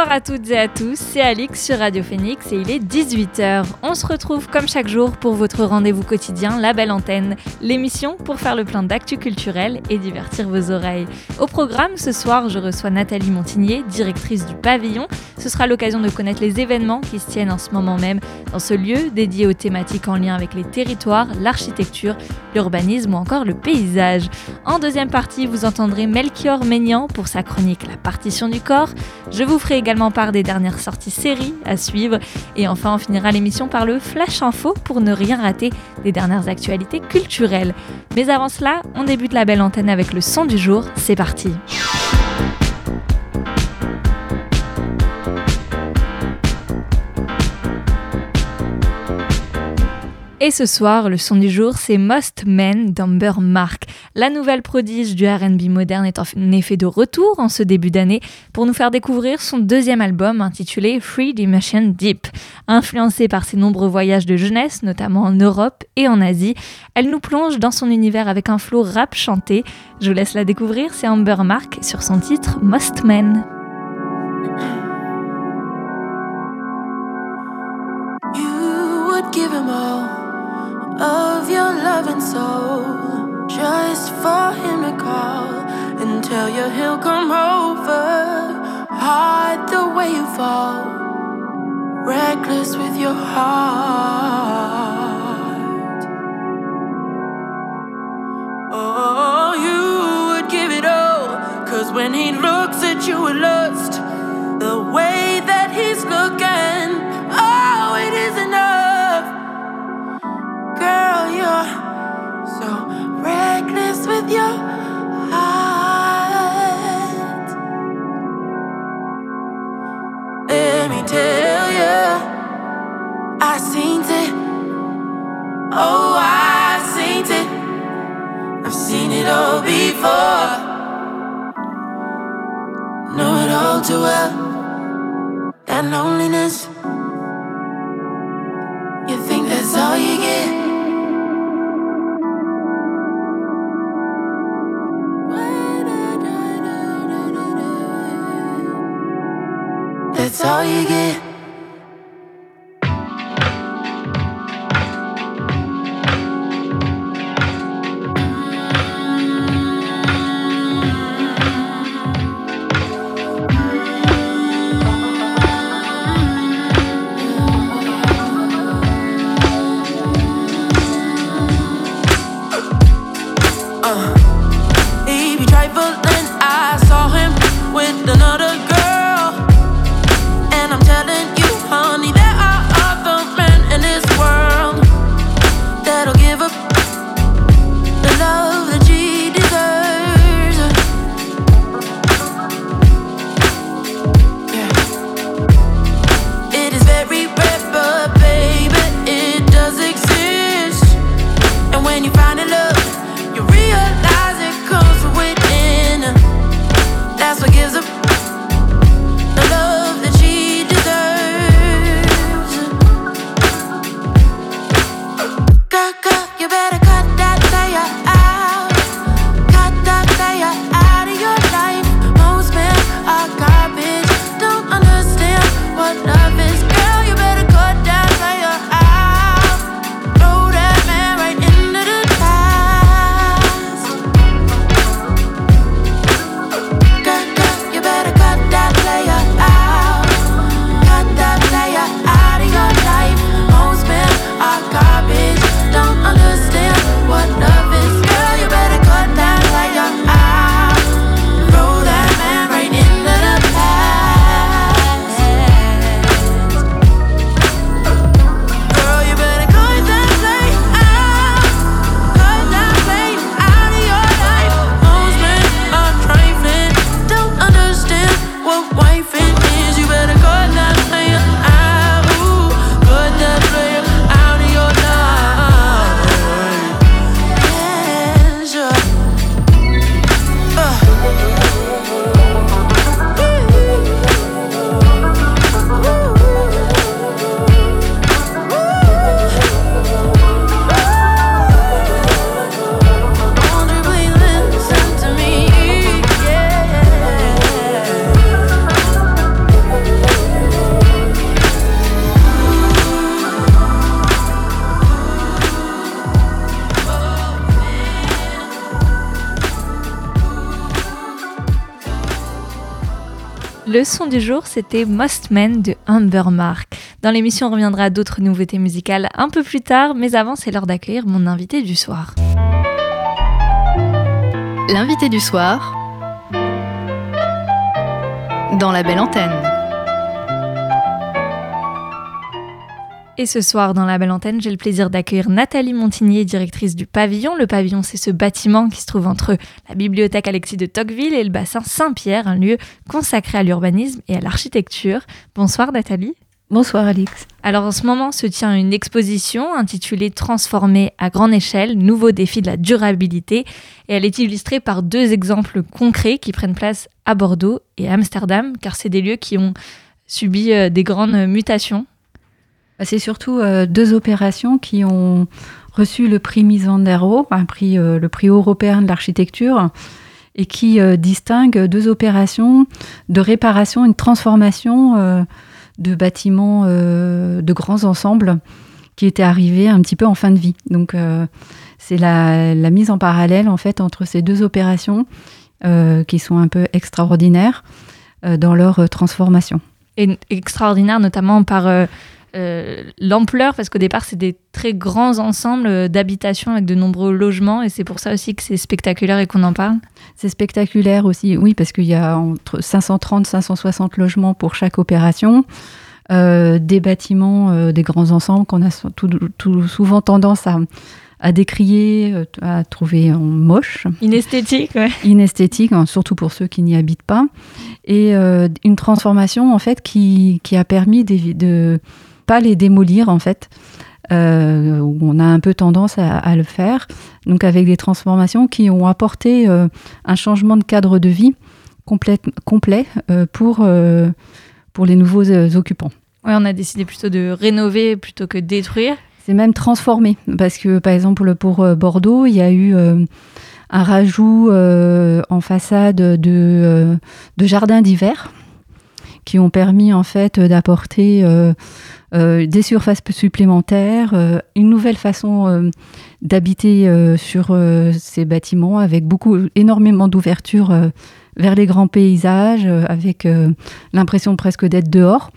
Bonsoir à toutes et à tous, c'est Alix sur Radio Phoenix et il est 18h. On se retrouve comme chaque jour pour votre rendez-vous quotidien La Belle Antenne, l'émission pour faire le plein d'actu culturel et divertir vos oreilles. Au programme ce soir, je reçois Nathalie Montigné, directrice du pavillon. Ce sera l'occasion de connaître les événements qui se tiennent en ce moment même dans ce lieu dédié aux thématiques en lien avec les territoires, l'architecture, l'urbanisme ou encore le paysage. En deuxième partie, vous entendrez Melchior Maignan pour sa chronique La partition du corps. Je vous ferai part des dernières sorties séries à suivre. Et enfin, on finira l'émission par le Flash Info pour ne rien rater des dernières actualités culturelles. Mais avant cela, on débute la belle antenne avec le son du jour. C'est parti! Et ce soir, le son du jour, c'est Most Men d'Amber Mark. La nouvelle prodige du RB moderne est en effet de retour en ce début d'année pour nous faire découvrir son deuxième album intitulé Free Dimension Deep. Influencée par ses nombreux voyages de jeunesse, notamment en Europe et en Asie, elle nous plonge dans son univers avec un flow rap chanté. Je vous laisse la découvrir, c'est Amber Mark sur son titre Most Men. Of your loving soul just for him to call and tell you he'll come over. Hide the way you fall, reckless with your heart. Oh, you would give it all, cause when he looks at you with lust, all before. Know it all too well. That loneliness. You think that's all you get? That's all you get. Le son du jour, c'était Most Men de Amber Mark. Dans l'émission, on reviendra à d'autres nouveautés musicales un peu plus tard, mais avant, c'est l'heure d'accueillir mon invité du soir. L'invité du soir dans la belle antenne. Et ce soir, dans la belle antenne, j'ai le plaisir d'accueillir Nathalie Montigny, directrice du pavillon. Le pavillon, c'est ce bâtiment qui se trouve entre la bibliothèque Alexis de Tocqueville et le bassin Saint-Pierre, un lieu consacré à l'urbanisme et à l'architecture. Bonsoir Nathalie. Bonsoir Alix. Alors en ce moment se tient une exposition intitulée Transformer à grande échelle, nouveau défi de la durabilité et elle est illustrée par deux exemples concrets qui prennent place à Bordeaux et à Amsterdam car c'est des lieux qui ont subi euh, des grandes mutations c'est surtout euh, deux opérations qui ont reçu le prix Misandero, un prix, euh, le prix européen de l'architecture, et qui euh, distinguent deux opérations de réparation et de transformation de bâtiments de grands ensembles qui étaient arrivés un petit peu en fin de vie. Donc c'est la, mise en parallèle en fait entre ces deux opérations qui sont un peu extraordinaires dans leur transformation. Et extraordinaire notamment par l'ampleur, parce qu'au départ, c'est des très grands ensembles d'habitations avec de nombreux logements, et c'est pour ça aussi que c'est spectaculaire et qu'on en parle. C'est spectaculaire aussi, oui, parce qu'il y a entre 530 560 logements pour chaque opération. Euh, des bâtiments, euh, des grands ensembles qu'on a tout, souvent tendance à, à décrier, à trouver moche. Inesthétique, ouais. Inesthétique, hein, surtout pour ceux qui n'y habitent pas. Et une transformation, en fait, qui, qui a permis de, de pas les démolir en fait. Euh, on a un peu tendance à, le faire, donc avec des transformations qui ont apporté euh, un changement de cadre de vie complet, complet euh, pour, pour les nouveaux occupants. Oui, on a décidé plutôt de rénover plutôt que détruire. C'est même transformé, parce que par exemple pour Bordeaux, il y a eu un rajout en façade de, de jardins d'hiver qui ont permis en fait d'apporter des surfaces supplémentaires, euh, une nouvelle façon euh, d'habiter sur ces bâtiments avec beaucoup, énormément d'ouverture vers les grands paysages, avec l'impression presque d'être dehors.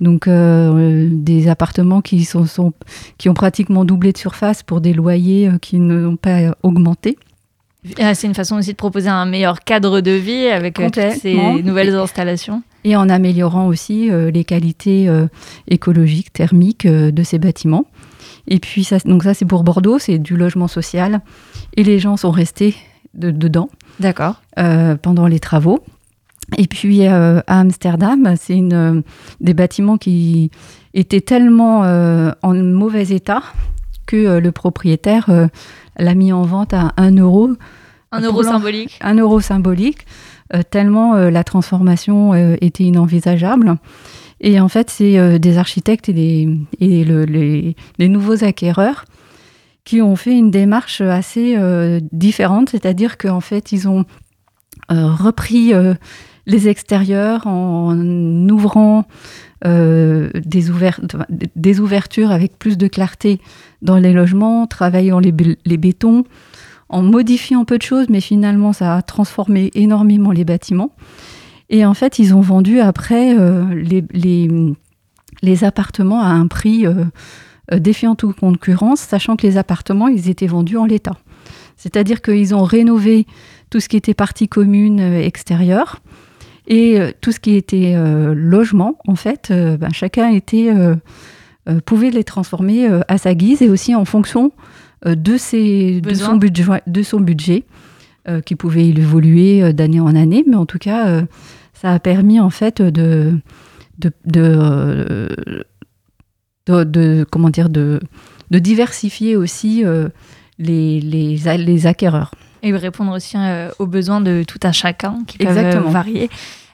Donc des appartements qui, sont, sont, qui ont pratiquement doublé de surface pour des loyers qui n'ont pas augmenté. Ah, c'est une façon aussi de proposer un meilleur cadre de vie avec toutes ces nouvelles installations et en améliorant aussi euh, les qualités euh, écologiques, thermiques euh, de ces bâtiments. Et puis, ça, donc ça, c'est pour Bordeaux, c'est du logement social. Et les gens sont restés dedans. D'accord. pendant les travaux. Et puis, à Amsterdam, c'est une, des bâtiments qui étaient tellement en mauvais état que le propriétaire l'a mis en vente à 1 euro. Un euro symbolique. Un euro symbolique tellement euh, la transformation euh, était inenvisageable. Et en fait, c'est des architectes et, des, les, nouveaux acquéreurs qui ont fait une démarche assez différente, c'est-à-dire qu'en fait, ils ont repris les extérieurs en ouvrant des, ouvertures avec plus de clarté dans les logements, travaillant les bétons, en modifiant peu de choses, mais finalement, ça a transformé énormément les bâtiments. Et en fait, ils ont vendu après euh, les, appartements à un prix euh, euh, défiant toute concurrence, sachant que les appartements, ils étaient vendus en l'état. C'est-à-dire qu'ils ont rénové tout ce qui était partie commune extérieure et tout ce qui était logement, en fait, ben, chacun pouvait les transformer à sa guise et aussi en fonction de, ses, de, son budget, de son budget euh, qui pouvait évoluer euh, d'année en année, mais en tout cas, ça a permis en fait de, de, de, comment dire, de, de diversifier aussi les, les, les, acquéreurs. Et répondre aussi aux besoins de tout un chacun qui peuvent varier.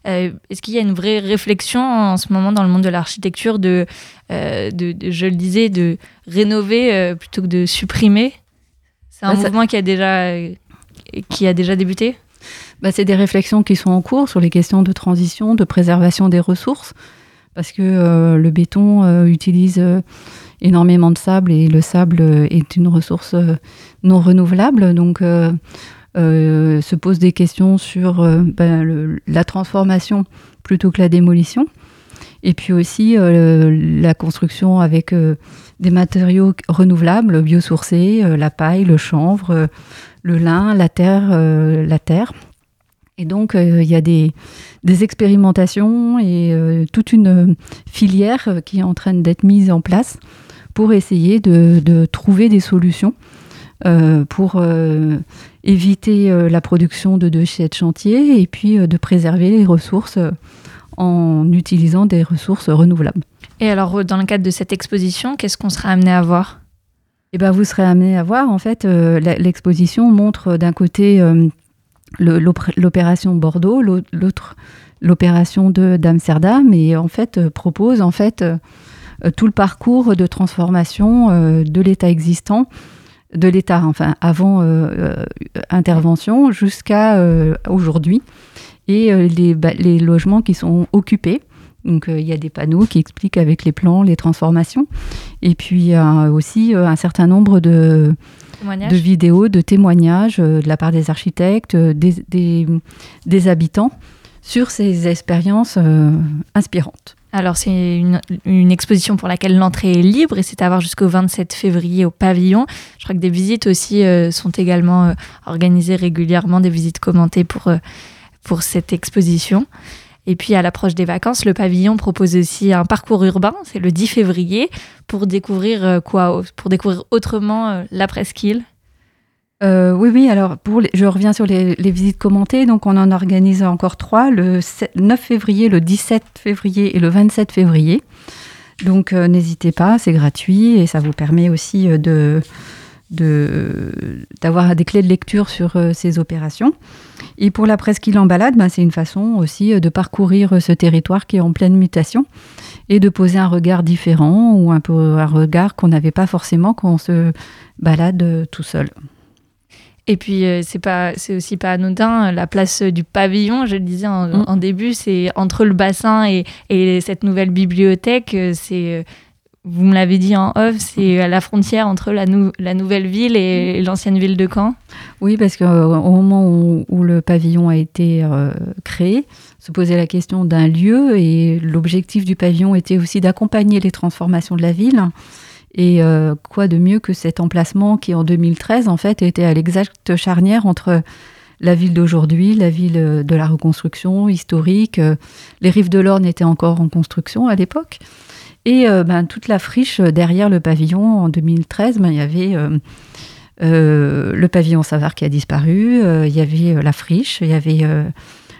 Euh, est-ce qu'il y a une vraie réflexion en ce moment dans le monde de l'architecture de, euh, de, je le disais, de rénover euh, plutôt que de supprimer? C'est un mouvement qui a déjà, qui a déjà débuté? Bah, C'est des réflexions qui sont en cours sur les questions de transition, de préservation des ressources, parce que le béton utilise énormément de sable et le sable est une ressource non renouvelable. Donc, euh, se posent des questions sur euh, ben, la transformation plutôt que la démolition. Et puis aussi la construction avec des matériaux renouvelables, biosourcés, la paille, le chanvre, le lin, la terre, la terre. Et donc, il y a des, expérimentations et toute une filière qui est en train d'être mise en place pour essayer de trouver des solutions euh, pour euh, éviter euh, la production de déchets de chantier et puis de préserver les ressources en utilisant des ressources renouvelables. Et alors, dans le cadre de cette exposition, qu'est-ce qu'on sera amené à voir? Eh ben, vous serez amené à voir, en fait, l'exposition montre d'un côté l'opération Bordeaux, l'autre l'opération d'Amsterdam, et en fait propose en fait tout le parcours de transformation de l'État existant de l'État, enfin avant euh, euh, intervention jusqu'à euh, aujourd'hui, et les, les, logements qui sont occupés. Donc il y a des panneaux qui expliquent avec les plans les transformations, et puis aussi un certain nombre de, de vidéos, de témoignages de la part des architectes, des, des, des habitants sur ces expériences inspirantes. Alors c'est une, exposition pour laquelle l'entrée est libre et c'est à voir jusqu'au 27 février au pavillon. Je crois que des visites aussi euh, sont également euh, organisées régulièrement, des visites commentées pour, euh, pour cette exposition. Et puis à l'approche des vacances, le pavillon propose aussi un parcours urbain, c'est le 10 février, pour découvrir quoi Pour découvrir autrement la presqu'île euh, oui, oui, alors pour je reviens sur les, visites commentées. Donc, on en organise encore trois le 9 février, le 17 février et le 27 février. Donc, euh, n'hésitez pas, c'est gratuit et ça vous permet aussi euh, de d'avoir des clés de lecture sur ces opérations. Et pour la presqu'île en balade, ben, c'est une façon aussi de parcourir ce territoire qui est en pleine mutation et de poser un regard différent ou un peu un regard qu'on n'avait pas forcément quand on se balade tout seul. Et puis, euh, c'est pas, c'est aussi pas anodin. La place du pavillon, je le disais en, mm. début, c'est entre le bassin et, et cette nouvelle bibliothèque. Euh, c'est, euh, vous me l'avez dit en off, c'est à la frontière entre la, la nouvelle ville et, l'ancienne ville de Caen. Oui, parce qu'au moment où, le pavillon a été créé, se posait la question d'un lieu et l'objectif du pavillon était aussi d'accompagner les transformations de la ville. Et euh, quoi de mieux que cet emplacement qui, en 2013, en fait, était à l'exacte charnière entre la ville d'aujourd'hui, la ville euh, de la reconstruction historique. Euh, les rives de l'Orne étaient encore en construction à l'époque. Et ben, toute la friche derrière le pavillon, en 2013, ben, il y avait le pavillon Savard qui a disparu, il y avait la friche, il y avait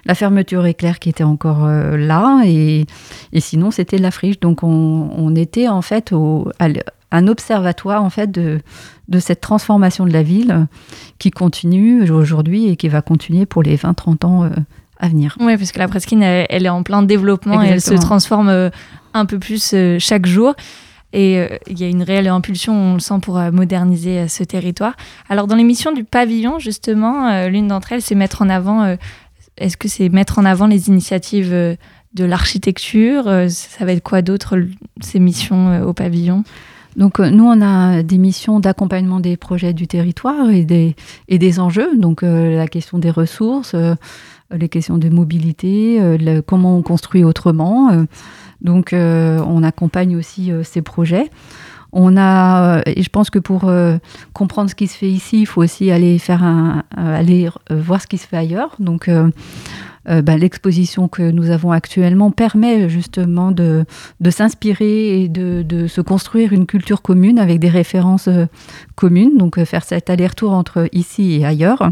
la fermeture éclair qui était encore là, et, et sinon c'était la friche. Donc on, on, était en fait au, un observatoire en fait de, de cette transformation de la ville qui continue aujourd'hui et qui va continuer pour les 20-30 ans euh, à venir. Oui, parce que la presqu'île, elle, est en plein développement et elle se transforme euh, un peu plus euh, chaque jour. Et il y a une réelle impulsion, on le sent, pour moderniser ce territoire. Alors, dans l'émission du pavillon, justement, l'une d'entre elles, c'est mettre en avant. Est-ce que c'est mettre en avant les initiatives de l'architecture Ça va être quoi d'autre, ces missions au pavillon? Donc euh, nous, on a des missions d'accompagnement des projets du territoire et des, enjeux, donc euh, la question des ressources, euh, les questions de mobilité, comment on construit autrement. donc on accompagne aussi ces projets. On a, et je pense que pour comprendre ce qui se fait ici, il faut aussi aller faire un, aller voir ce qui se fait ailleurs. Donc euh, bah, l'exposition que nous avons actuellement permet justement de, s'inspirer et de, se construire une culture commune avec des références euh, communes, donc euh, faire cet aller-retour entre ici et ailleurs.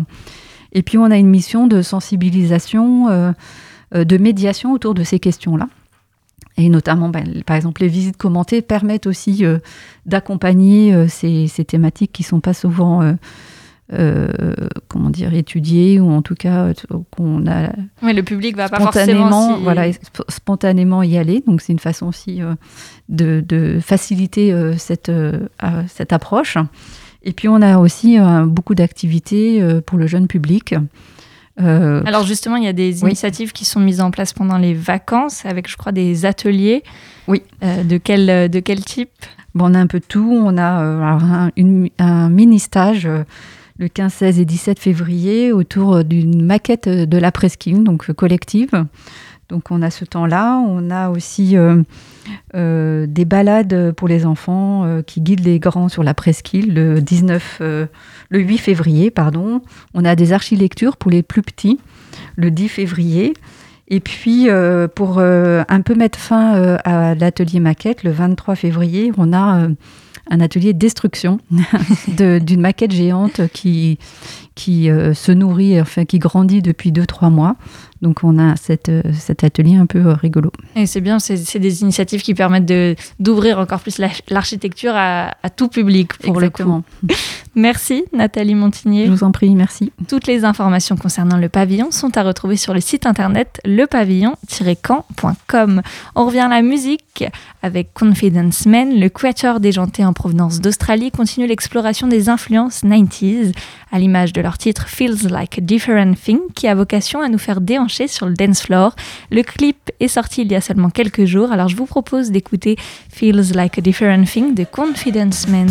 Et puis on a une mission de sensibilisation, de médiation autour de ces questions-là. Et notamment, bah, par exemple, les visites commentées permettent aussi d'accompagner ces, thématiques qui ne sont pas souvent euh, comment dire, étudier ou en tout cas euh, qu'on a. Oui, le public va pas forcément voilà, spontanément y aller. Donc c'est une façon aussi euh, de, de, faciliter cette, cette approche. Et puis on a aussi beaucoup d'activités pour le jeune public. Alors justement, il y a des initiatives qui sont mises en place pendant les vacances avec, je crois, des ateliers. Oui. de, quel, de quel type? Bon, On a un peu tout. On a un, un mini-stage le 15, 16 et 17 février autour d'une maquette de la presqu'île, donc collective. Donc on a ce temps-là. On a aussi des balades pour les enfants qui guident les grands sur la presqu'île le 19, le 8 février, pardon. On a des archilectures pour les plus petits le 10 février. Et puis, pour un peu mettre fin à l'atelier maquette, le 23 février, on a un atelier de destruction d'une maquette géante qui, qui euh, se nourrit, enfin qui grandit depuis 2-3 mois. Donc on a cette, euh, cet atelier un peu euh, rigolo. Et c'est bien, c'est des initiatives qui permettent d'ouvrir encore plus l'architecture à, tout public pour Exactement. le coup. Merci Nathalie Montigné. Je vous en prie, merci. Toutes les informations concernant le pavillon sont à retrouver sur le site internet lepavillon-camp.com. On revient à la musique avec Confidence Men, le quatuor déjanté en provenance d'Australie continue l'exploration des influences 90s à l'image de leur titre Feels Like a Different Thing qui a vocation à nous faire déhancher sur le dance floor. Le clip est sorti il y a seulement quelques jours, alors je vous propose d'écouter Feels Like a Different Thing de Confidence Man.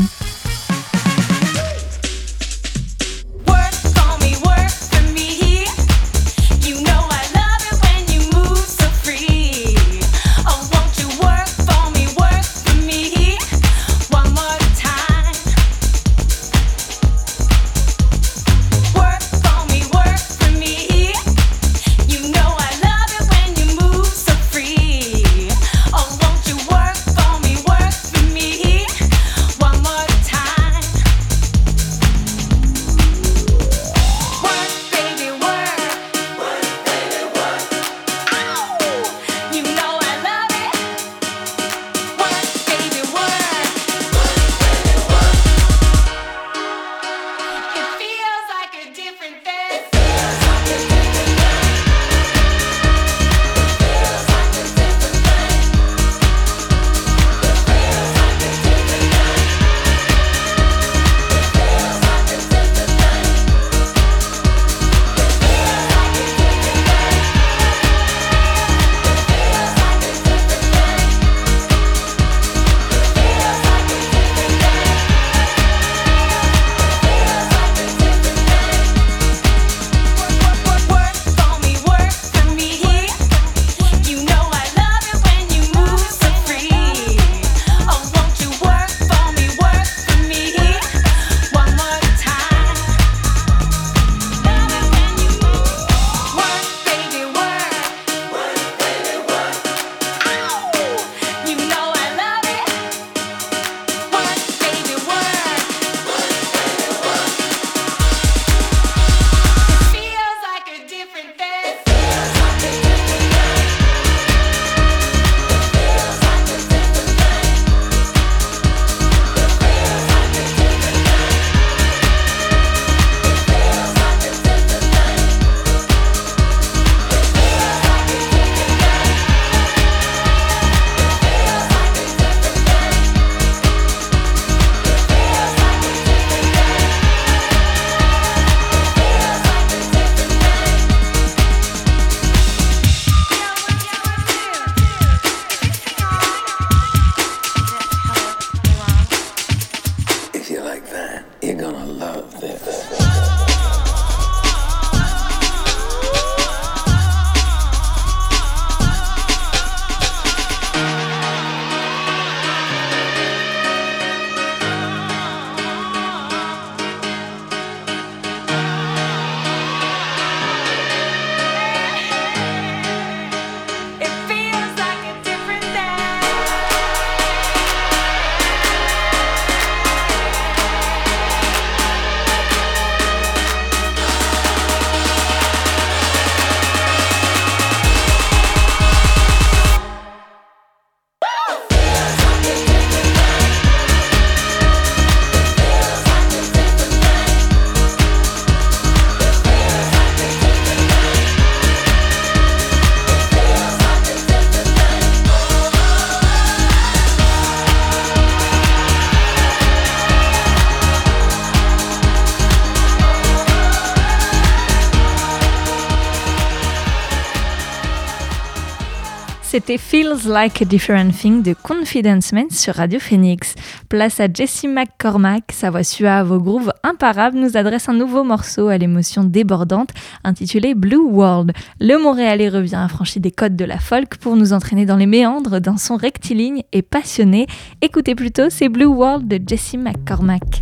C'était Feels Like a Different Thing de Confidence Man sur Radio Phoenix. Place à Jessie McCormack, sa voix suave au groove imparable nous adresse un nouveau morceau à l'émotion débordante intitulé Blue World. Le Montréalais revient affranchi des codes de la folk pour nous entraîner dans les méandres d'un son rectiligne et passionné. Écoutez plutôt, c'est Blue World de Jessie McCormack.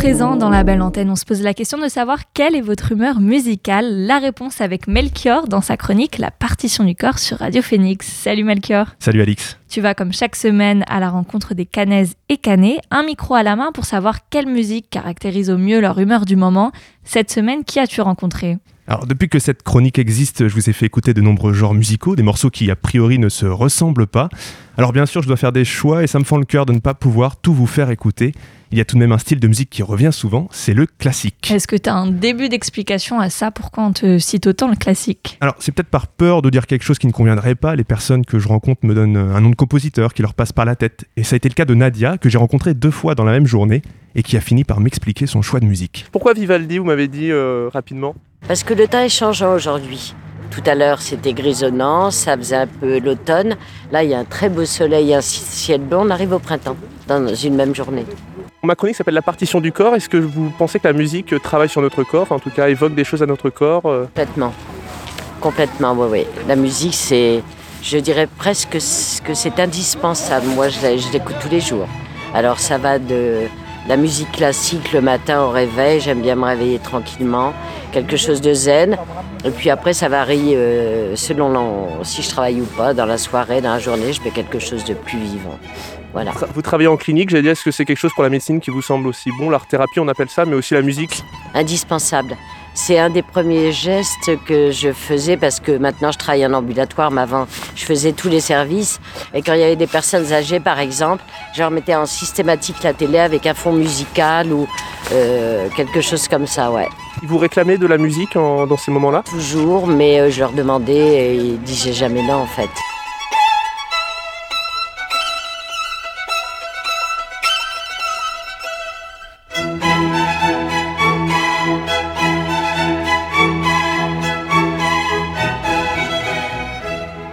Présent, dans la belle antenne, on se pose la question de savoir quelle est votre humeur musicale. La réponse avec Melchior dans sa chronique La partition du corps sur Radio Phoenix. Salut Melchior. Salut Alix. Tu vas comme chaque semaine à la rencontre des canaises et canets, un micro à la main pour savoir quelle musique caractérise au mieux leur humeur du moment. Cette semaine, qui as-tu rencontré? Alors depuis que cette chronique existe, je vous ai fait écouter de nombreux genres musicaux, des morceaux qui a priori ne se ressemblent pas. Alors bien sûr, je dois faire des choix et ça me fend le cœur de ne pas pouvoir tout vous faire écouter. Il y a tout de même un style de musique qui revient souvent, c'est le classique. Est-ce que tu as un début d'explication à ça? Pourquoi on te cite autant le classique? Alors c'est peut-être par peur de dire quelque chose qui ne conviendrait pas. Les personnes que je rencontre me donnent un nom de compositeur qui leur passe par la tête. Et ça a été le cas de Nadia, que j'ai rencontrée deux fois dans la même journée et qui a fini par m'expliquer son choix de musique. Pourquoi Vivaldi, vous m'avez dit euh, rapidement? Parce que le temps est changeant aujourd'hui. Tout à l'heure, c'était grisonnant, ça faisait un peu l'automne. Là, il y a un très beau soleil, un ciel bleu. On arrive au printemps dans une même journée. Ma chronique s'appelle La partition du corps. Est-ce que vous pensez que la musique travaille sur notre corps, en tout cas évoque des choses à notre corps euh Complètement. Complètement, oui, oui. La musique, c'est, je dirais presque que c'est indispensable. Moi, je l'écoute tous les jours. Alors, ça va de la musique classique le matin au réveil, j'aime bien me réveiller tranquillement, quelque chose de zen. Et puis après, ça varie euh, selon si je travaille ou pas. Dans la soirée, dans la journée, je fais quelque chose de plus vivant. Voilà. Vous travaillez en clinique, j'ai dit, est-ce que c'est quelque chose pour la médecine qui vous semble aussi bon? L'art thérapie, on appelle ça, mais aussi la musique? Indispensable. C'est un des premiers gestes que je faisais parce que maintenant je travaille en ambulatoire, mais avant je faisais tous les services. Et quand il y avait des personnes âgées, par exemple, je leur mettais en systématique la télé avec un fond musical ou euh, quelque chose comme ça, ouais. Vous réclamez de la musique dans ces moments-là? Toujours, mais euh, je leur demandais et ils disaient jamais non en fait.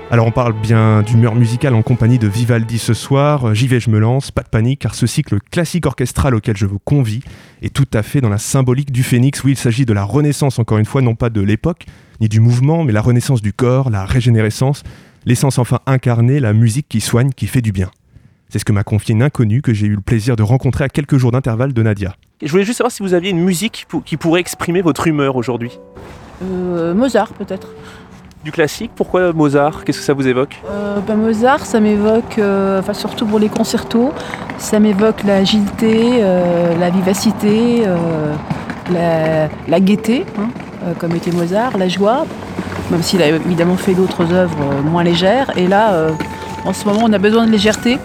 Alors on parle bien d'humeur musicale en compagnie de Vivaldi ce soir. J'y vais, je me lance, pas de panique, car ce cycle classique orchestral auquel je vous convie est tout à fait dans la symbolique du phénix, où il s'agit de la renaissance, encore une fois, non pas de l'époque, ni du mouvement, mais la renaissance du corps, la régénérescence, l'essence enfin incarnée, la musique qui soigne, qui fait du bien. C'est ce que m'a confié une inconnue que j'ai eu le plaisir de rencontrer à quelques jours d'intervalle de Nadia. je voulais juste savoir si vous aviez une musique qui pourrait exprimer votre humeur aujourd'hui. Euh, Mozart peut-être du classique. Pourquoi Mozart? Qu'est-ce que ça vous évoque? Euh, ben, Mozart, ça m'évoque, euh, enfin, surtout pour les concertos, ça m'évoque l'agilité, euh, la vivacité, la, gaieté, hein, comme était Mozart, la joie, même s'il a évidemment fait d'autres œuvres moins légères. Et là, en ce moment, on a besoin de légèreté.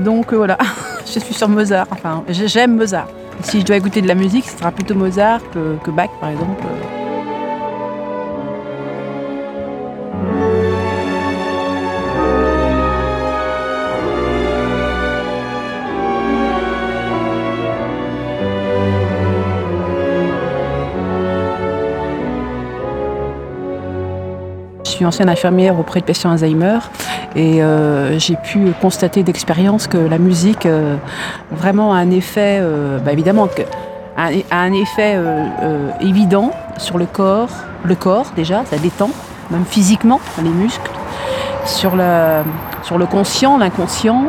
donc voilà, je suis sur Mozart. Enfin, j'aime Mozart. Si je dois écouter de la musique, ce sera plutôt Mozart que Bach, par exemple. Suis ancienne infirmière auprès de patients Alzheimer et euh, j'ai pu constater d'expérience que la musique euh, vraiment a un effet, euh, bah, évidemment, a, un effet évident sur le corps, le corps déjà, ça détend, même physiquement, les muscles, sur, sur le conscient, l'inconscient,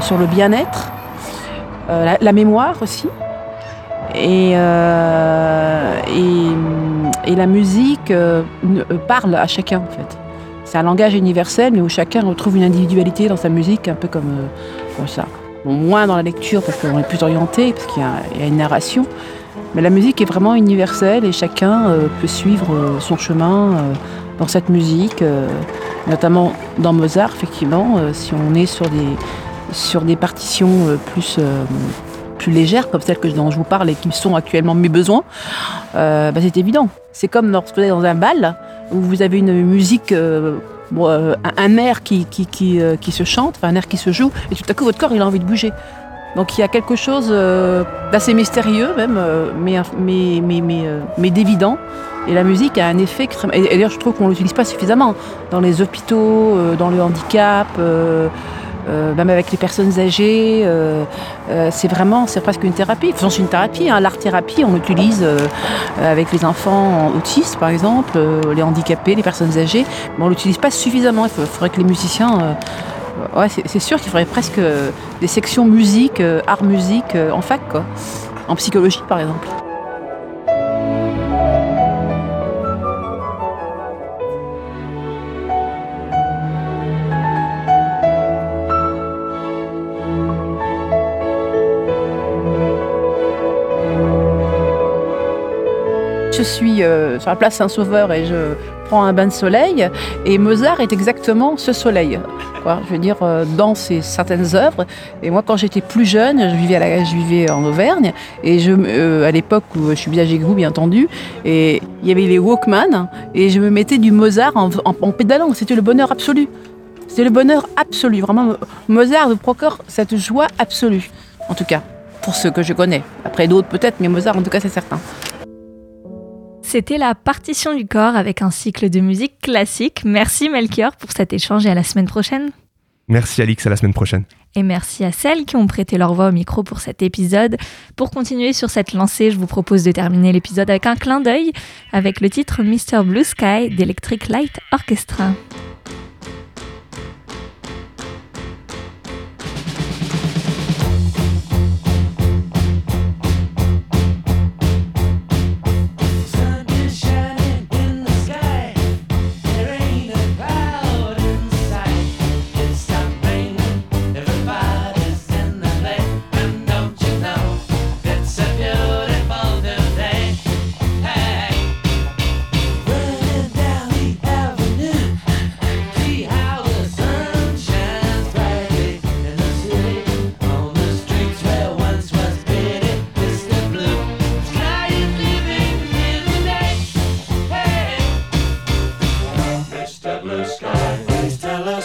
sur le bien-être, la, mémoire aussi. Et, et et la musique euh, euh, parle à chacun en fait. C'est un langage universel, mais où chacun retrouve une individualité dans sa musique, un peu comme, euh, ça. moins dans la lecture parce qu'on est plus orienté, parce qu'il y, a une narration. Mais la musique est vraiment universelle et chacun peut suivre son chemin dans cette musique, notamment dans Mozart, effectivement, si on est sur des, sur des partitions plus plus légères, comme celles dont je vous parle et qui sont actuellement mes besoins, bah, c'est évident. C'est comme lorsque vous êtes dans un bal où vous avez une musique, euh, euh, un air qui, qui, euh, qui, se chante, un air qui se joue, et tout à coup votre corps il a envie de bouger. Donc il y a quelque chose d'assez mystérieux même, mais, mais, mais, mais, d'évident. Et la musique a un effet. Et d'ailleurs je trouve qu'on ne l'utilise pas suffisamment dans les hôpitaux, dans le handicap. Euh, même avec les personnes âgées, euh, euh, c'est vraiment, c'est presque une thérapie. c'est une thérapie, hein. l'art-thérapie, on l'utilise avec les enfants autistes, par exemple, les handicapés, les personnes âgées, mais on l'utilise pas suffisamment. Il faudrait que les musiciens c'est sûr qu'il faudrait presque des sections musique, art musique en fac. En psychologie, par exemple. Je suis euh, sur la place Saint-Sauveur et je prends un bain de soleil, et Mozart est exactement ce soleil. Quoi. Je veux dire, euh, dans ses certaines œuvres. Et moi, quand j'étais plus jeune, je vivais, à la, je vivais en Auvergne, et je, euh, à l'époque où je suis bien vous, bien entendu, et il y avait les Walkman, et je me mettais du Mozart en, pédalant. C'était le bonheur absolu. C'était le bonheur absolu. Vraiment, Mozart nous procure cette joie absolue, en tout cas, pour ceux que je connais. Après d'autres peut-être, mais Mozart, en tout cas, c'est certain. C'était la partition du corps avec un cycle de musique classique. Merci Melchior pour cet échange et à la semaine prochaine. Merci Alix, à la semaine prochaine. Et merci à celles qui ont prêté leur voix au micro pour cet épisode. Pour continuer sur cette lancée, je vous propose de terminer l'épisode avec un clin d'œil avec le titre Mr. Blue Sky d'Electric Light Orchestra.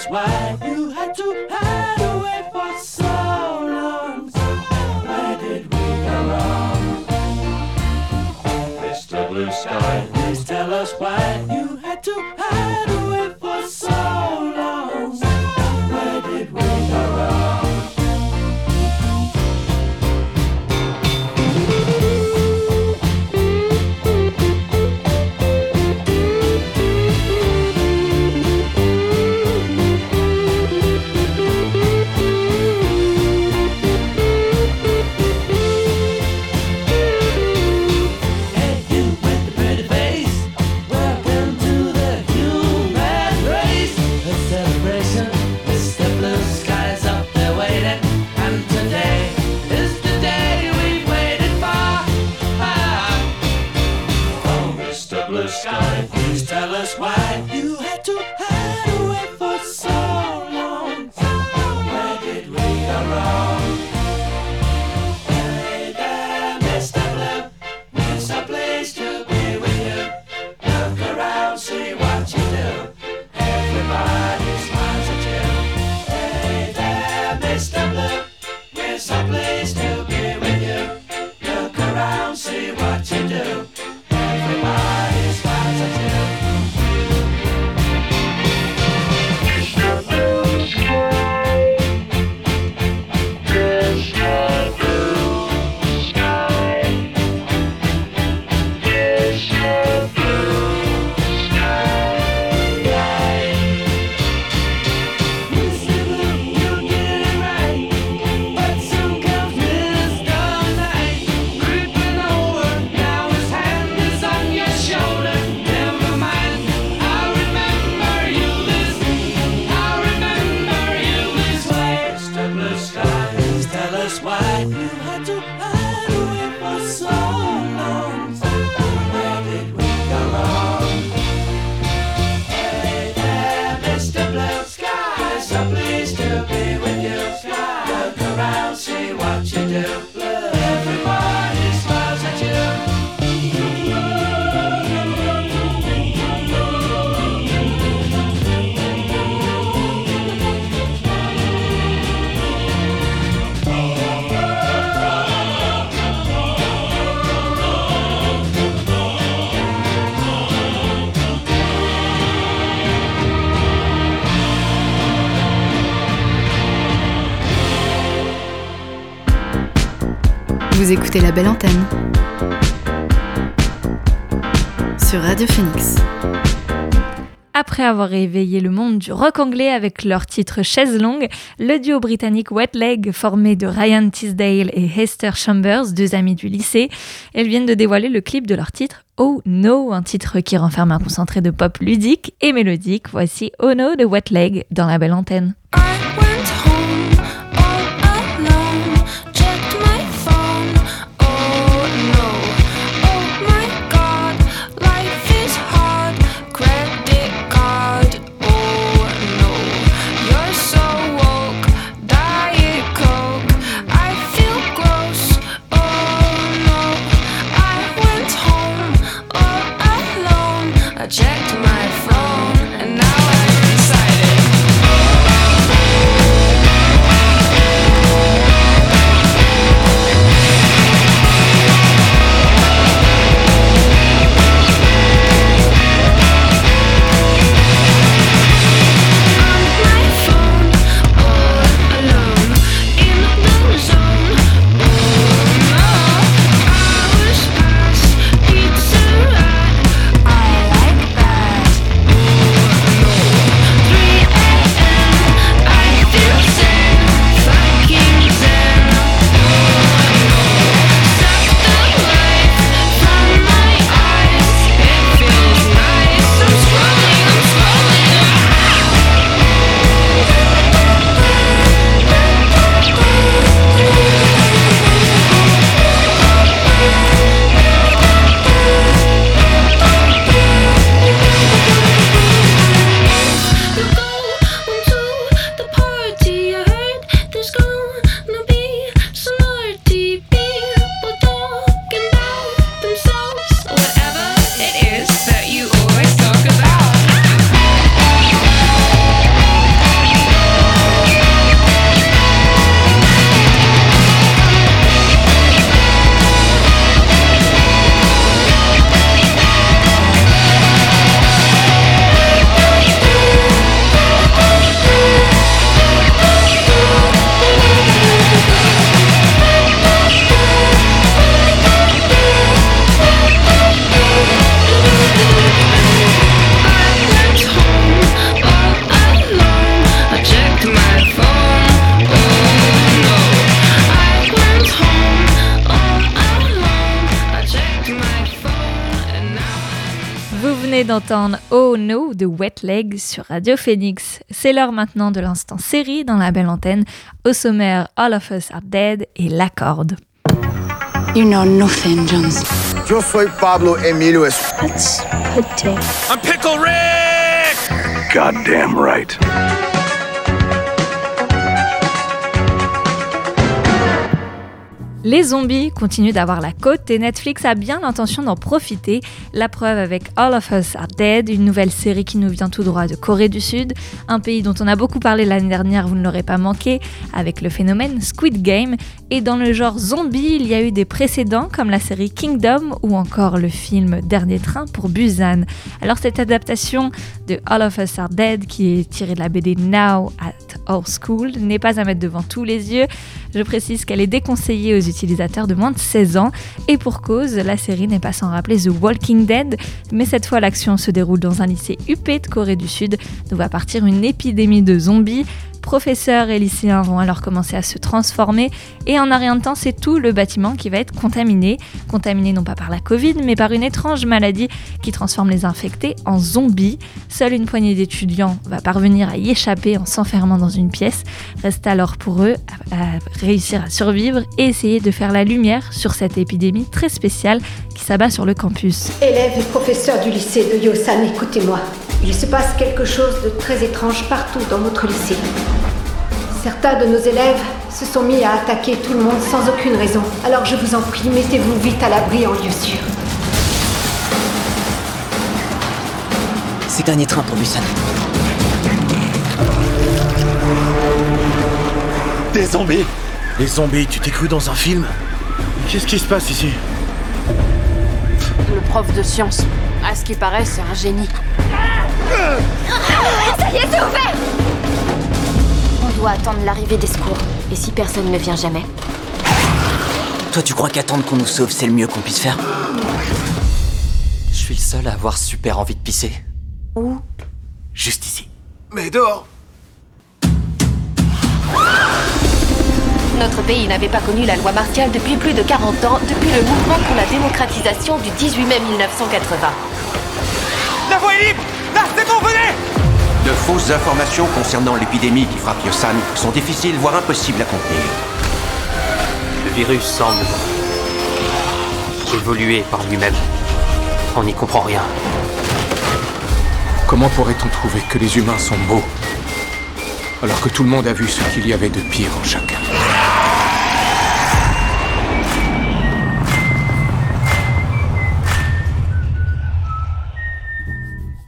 why. Vous écoutez la belle antenne sur Radio Phoenix. Après avoir réveillé le monde du rock anglais avec leur titre Chaise longue, le duo britannique Wet Leg, formé de Ryan Tisdale et Hester Chambers, deux amis du lycée, elles viennent de dévoiler le clip de leur titre Oh No, un titre qui renferme un concentré de pop ludique et mélodique. Voici Oh No de Wet Leg dans la belle antenne. Leg sur Radio Phoenix. C'est l'heure maintenant de l'instant série dans la belle antenne. Au sommaire, All of Us Are Dead et L'Accorde. You know nothing, Jones. Yo soy Pablo Emilio es. That's. I'm Pickle Rick! Goddamn right. Les zombies continuent d'avoir la côte et Netflix a bien l'intention d'en profiter. La preuve avec All of Us Are Dead, une nouvelle série qui nous vient tout droit de Corée du Sud, un pays dont on a beaucoup parlé l'année dernière, vous ne l'aurez pas manqué, avec le phénomène Squid Game. Et dans le genre zombie, il y a eu des précédents comme la série Kingdom ou encore le film Dernier Train pour Busan. Alors cette adaptation de All of Us Are Dead, qui est tirée de la BD Now at Our School, n'est pas à mettre devant tous les yeux. Je précise qu'elle est déconseillée aux utilisateurs de moins de 16 ans. Et pour cause, la série n'est pas sans rappeler The Walking Dead, mais cette fois l'action se déroule dans un lycée UP de Corée du Sud d'où va partir une épidémie de zombies professeurs et lycéens vont alors commencer à se transformer et en un rien de temps, c'est tout le bâtiment qui va être contaminé. Contaminé non pas par la Covid, mais par une étrange maladie qui transforme les infectés en zombies. Seule une poignée d'étudiants va parvenir à y échapper en s'enfermant dans une pièce. Reste alors pour eux à, réussir à survivre et essayer de faire la lumière sur cette épidémie très spéciale qui s'abat sur le campus. Élèves et professeurs du lycée de Yosan, écoutez-moi. Il se passe quelque chose de très étrange partout dans notre lycée. Certains de nos élèves se sont mis à attaquer tout le monde sans aucune raison. Alors je vous en prie, mettez-vous vite à l'abri en lieu sûr. C'est dernier train pour Busan. Des zombies Les zombies, tu t'es cru dans un film? Qu'est-ce qui se passe ici? Le prof de science. À ce qui paraît, c'est un génie. Ça y est, c'est ouvert On doit attendre l'arrivée des secours. Et si personne ne vient jamais? Toi, tu crois qu'attendre qu'on nous sauve, c'est le mieux qu'on puisse faire? Je suis le seul à avoir super envie de pisser. Où? Juste ici. Mais dehors Notre pays n'avait pas connu la loi martiale depuis plus de 40 ans, depuis le mouvement pour la démocratisation du 18 mai 1980. La voie est libre Là, c'est bon, venez De fausses informations concernant l'épidémie qui frappe Yosan sont difficiles, voire impossibles à contenir. Le virus semble évoluer par lui-même. On n'y comprend rien. Comment pourrait-on trouver que les humains sont beaux alors que tout le monde a vu ce qu'il y avait de pire en chacun?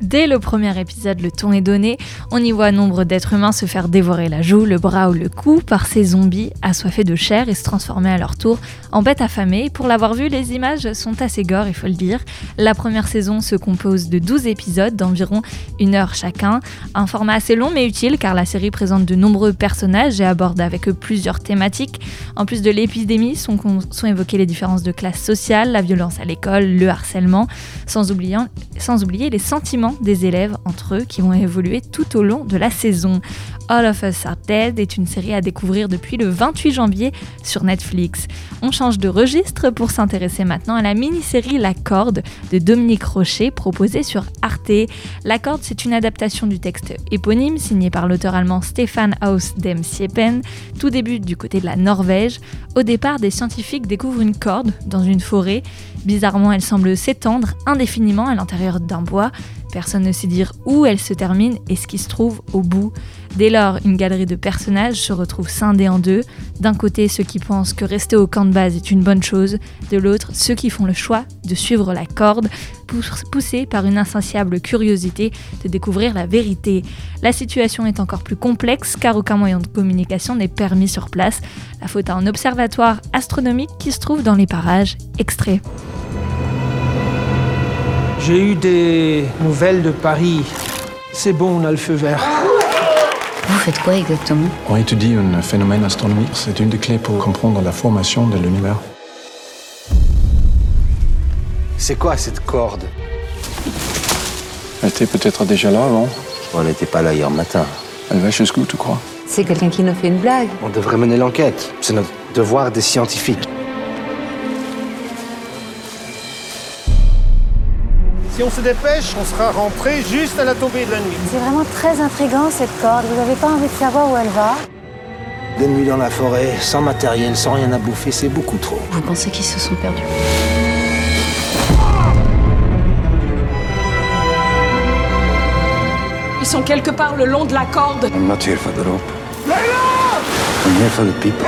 Dès le premier épisode, le ton est donné. On y voit nombre d'êtres humains se faire dévorer la joue, le bras ou le cou par ces zombies assoiffés de chair et se transformer à leur tour en bêtes affamées. Pour l'avoir vu, les images sont assez gore, il faut le dire. La première saison se compose de 12 épisodes d'environ une heure chacun. Un format assez long mais utile car la série présente de nombreux personnages et aborde avec eux plusieurs thématiques. En plus de l'épidémie, sont, évoquées les différences de classe sociale, la violence à l'école, le harcèlement, sans oublier les sentiments des élèves entre eux qui vont évoluer tout au long de la saison. All of Us Are Dead est une série à découvrir depuis le 28 janvier sur Netflix. On change de registre pour s'intéresser maintenant à la mini-série La Corde de Dominique Rocher proposée sur Arte. La Corde, c'est une adaptation du texte éponyme signé par l'auteur allemand Stefan Haus dem Siepen. Tout débute du côté de la Norvège. Au départ, des scientifiques découvrent une corde dans une forêt. Bizarrement, elle semble s'étendre indéfiniment à l'intérieur d'un bois. Personne ne sait dire où elle se termine et ce qui se trouve au bout. Dès lors, une galerie de personnages se retrouve scindée en deux. D'un côté, ceux qui pensent que rester au camp de base est une bonne chose, de l'autre, ceux qui font le choix de suivre la corde, poussés par une insatiable curiosité de découvrir la vérité. La situation est encore plus complexe car aucun moyen de communication n'est permis sur place. La faute à un observatoire astronomique qui se trouve dans les parages. Extrait. J'ai eu des nouvelles de Paris. C'est bon, on a le feu vert. Vous faites quoi exactement? On étudie un phénomène astronomique. C'est une des clés pour comprendre la formation de l'univers. C'est quoi cette corde? Elle était peut-être déjà là avant. On n'était pas là hier matin. Elle va jusqu'où, tu crois? C'est quelqu'un qui nous fait une blague. On devrait mener l'enquête. C'est notre devoir des scientifiques. Si on se dépêche, on sera rentré juste à la tombée de la nuit. C'est vraiment très intriguant cette corde. Vous n'avez pas envie de savoir où elle va? Des nuits dans la forêt, sans matériel, sans rien à bouffer, c'est beaucoup trop. Vous pensez qu'ils se sont perdus? Ils sont quelque part le long de la corde. I'm not here for the rope. I'm here for the people.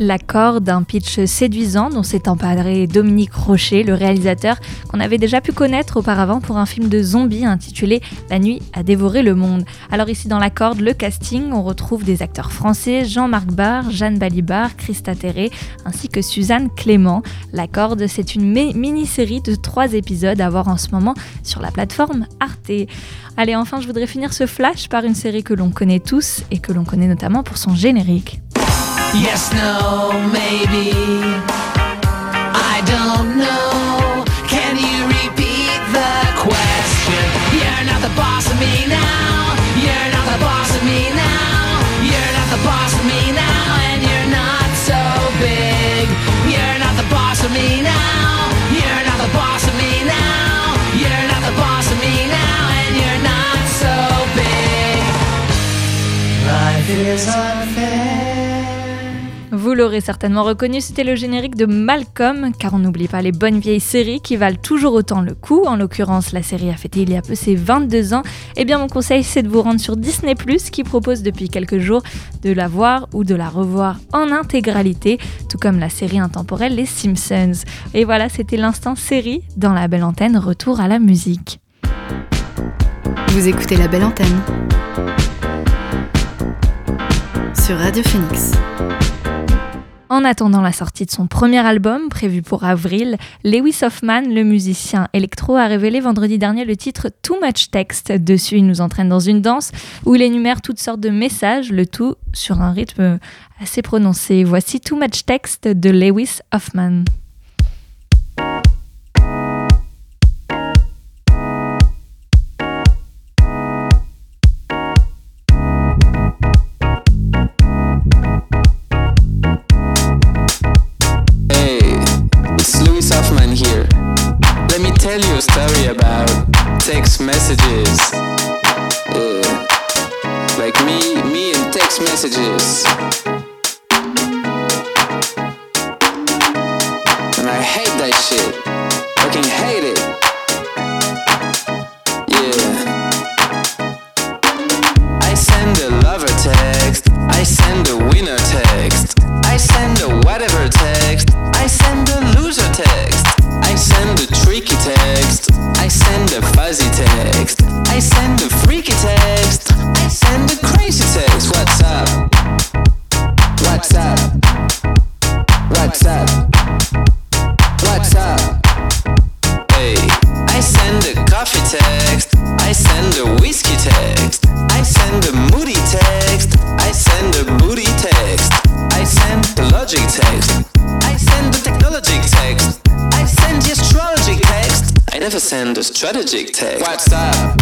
La corde, un pitch séduisant dont s'est emparé Dominique Rocher, le réalisateur qu'on avait déjà pu connaître auparavant pour un film de zombies intitulé La nuit a dévoré le monde. Alors ici dans La corde, le casting, on retrouve des acteurs français, Jean-Marc Barr, Jeanne Balibar, Christa Terré, ainsi que Suzanne Clément. La corde, c'est une mini-série de trois épisodes à voir en ce moment sur la plateforme Arte. Allez, enfin, je voudrais finir ce flash par une série que l'on connaît tous et que l'on connaît notamment pour son générique. Yes, no, maybe. I don't know. Can you repeat the question? You're not the boss of me now. You're not the boss of me now. You're not the boss of me now. And you're not so big. You're not the boss of me now. You're not the boss of me now. You're not the boss of me now. And you're not so big. Life is unfair. Vous l'aurez certainement reconnu, c'était le générique de Malcolm, car on n'oublie pas les bonnes vieilles séries qui valent toujours autant le coup. En l'occurrence, la série a fêté il y a peu ses 22 ans. Eh bien, mon conseil, c'est de vous rendre sur Disney+, qui propose depuis quelques jours de la voir ou de la revoir en intégralité, tout comme la série intemporelle Les Simpsons. Et voilà, c'était l'instant série dans la belle antenne. Retour à la musique. Vous écoutez la belle antenne sur Radio Phoenix. En attendant la sortie de son premier album, prévu pour avril, Lewis Hoffman, le musicien électro, a révélé vendredi dernier le titre Too Much Text. Dessus, il nous entraîne dans une danse où il énumère toutes sortes de messages, le tout sur un rythme assez prononcé. Voici Too Much Text de Lewis Hoffman. tell you a story about text messages. Yeah. Like me, me and text messages. strategic tech.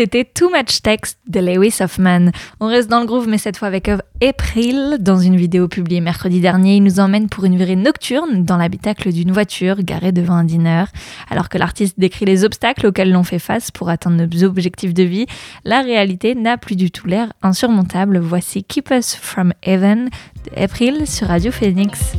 C'était Too Much Text de Lewis Hoffman. On reste dans le groove, mais cette fois avec April. Dans une vidéo publiée mercredi dernier, il nous emmène pour une virée nocturne dans l'habitacle d'une voiture garée devant un dîner. Alors que l'artiste décrit les obstacles auxquels l'on fait face pour atteindre nos objectifs de vie, la réalité n'a plus du tout l'air insurmontable. Voici Keep Us From Heaven de April sur Radio Phoenix.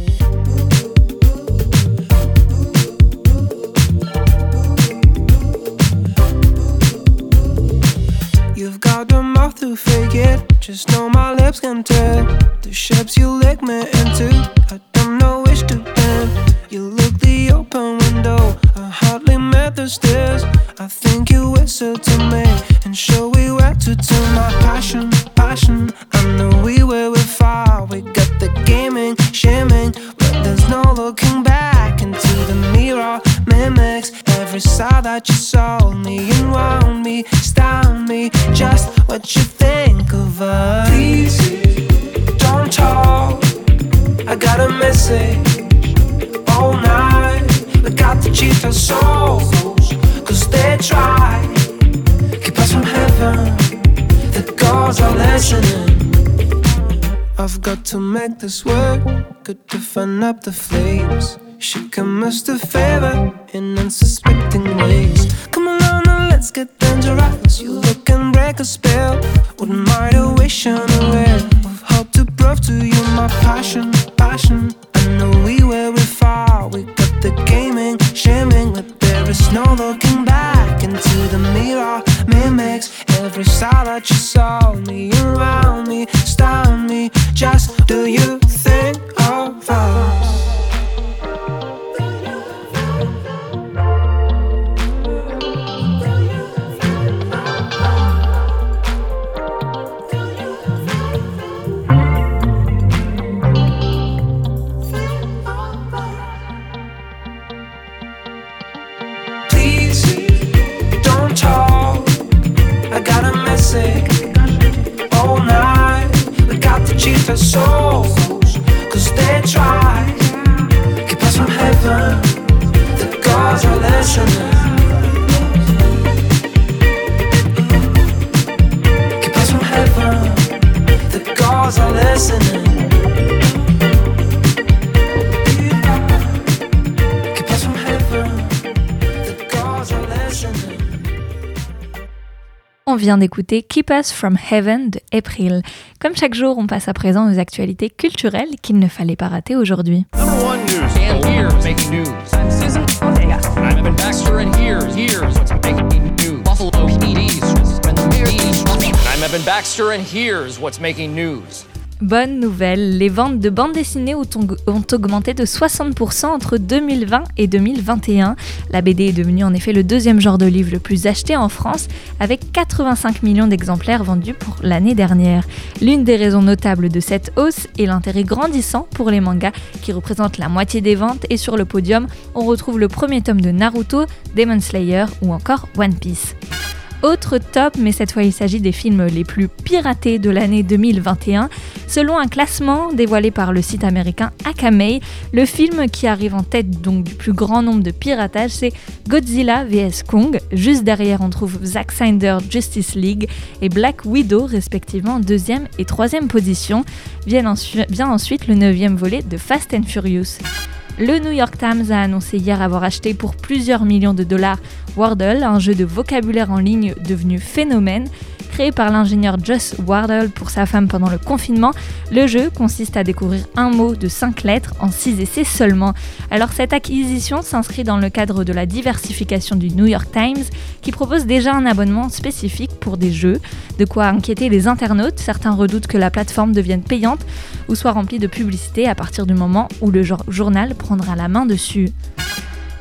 To fake it. Just know my lips can tell the shapes you lick me into. I don't know which to bend. This work. could to fan up the flames. She can us favor in unsuspecting ways. Come along and let's get dangerous. You look and break a spell. Wouldn't mind a wish on a way. Of hope to prove to you my passion, passion. I know we were we far. We got the gaming, shaming, but there is no looking back into the mirror. Mimics every side that you saw me around me, stun me. Just do you think souls, cause they try. Keep us from heaven. The gods are listening. Vient d'écouter Keep Us From Heaven de April. Comme chaque jour, on passe à présent aux actualités culturelles qu'il ne fallait pas rater aujourd'hui. Baxter, and here's what's making news. Bonne nouvelle, les ventes de bandes dessinées ont augmenté de 60% entre 2020 et 2021. La BD est devenue en effet le deuxième genre de livre le plus acheté en France, avec 85 millions d'exemplaires vendus pour l'année dernière. L'une des raisons notables de cette hausse est l'intérêt grandissant pour les mangas, qui représentent la moitié des ventes, et sur le podium, on retrouve le premier tome de Naruto, Demon Slayer ou encore One Piece. Autre top, mais cette fois il s'agit des films les plus piratés de l'année 2021. Selon un classement dévoilé par le site américain Akamai, le film qui arrive en tête donc du plus grand nombre de piratages, c'est Godzilla vs Kong. Juste derrière, on trouve Zack Snyder Justice League et Black Widow, respectivement en deuxième et troisième position. Vient ensuite le neuvième volet de Fast and Furious. Le New York Times a annoncé hier avoir acheté pour plusieurs millions de dollars Wordle, un jeu de vocabulaire en ligne devenu phénomène. Créé par l'ingénieur Joss Wardle pour sa femme pendant le confinement, le jeu consiste à découvrir un mot de 5 lettres en 6 essais seulement. Alors cette acquisition s'inscrit dans le cadre de la diversification du New York Times qui propose déjà un abonnement spécifique pour des jeux, de quoi inquiéter les internautes. Certains redoutent que la plateforme devienne payante ou soit remplie de publicité à partir du moment où le journal prendra la main dessus.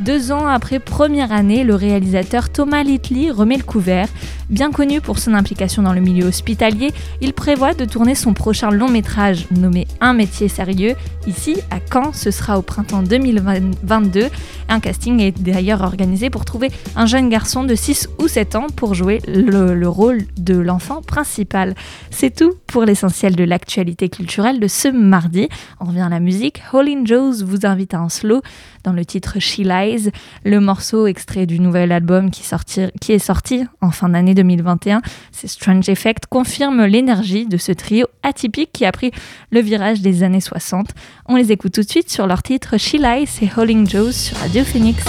Deux ans après première année, le réalisateur Thomas Littley remet le couvert. Bien connu pour son implication dans le milieu hospitalier, il prévoit de tourner son prochain long métrage nommé Un métier sérieux. Ici, à Caen, ce sera au printemps 2022. Un casting est d'ailleurs organisé pour trouver un jeune garçon de 6 ou 7 ans pour jouer le, le rôle de l'enfant principal. C'est tout pour l'essentiel de l'actualité culturelle de ce mardi. On revient à la musique. Holly Joes vous invite à un slow dans le titre She Lies, le morceau extrait du nouvel album qui, sortir, qui est sorti en fin d'année 2021. Ces Strange Effect confirment l'énergie de ce trio atypique qui a pris le virage des années 60. On les écoute tout de suite sur leur titre She Lies et Howling Joes sur Radio Phoenix.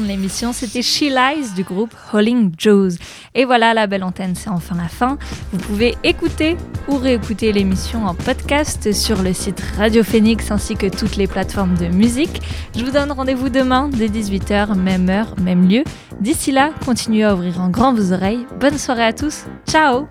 De l'émission, c'était She Lies du groupe Holling Joes. Et voilà, la belle antenne, c'est enfin la fin. Vous pouvez écouter ou réécouter l'émission en podcast sur le site Radio Phoenix ainsi que toutes les plateformes de musique. Je vous donne rendez-vous demain dès 18h, même heure, même lieu. D'ici là, continuez à ouvrir en grand vos oreilles. Bonne soirée à tous. Ciao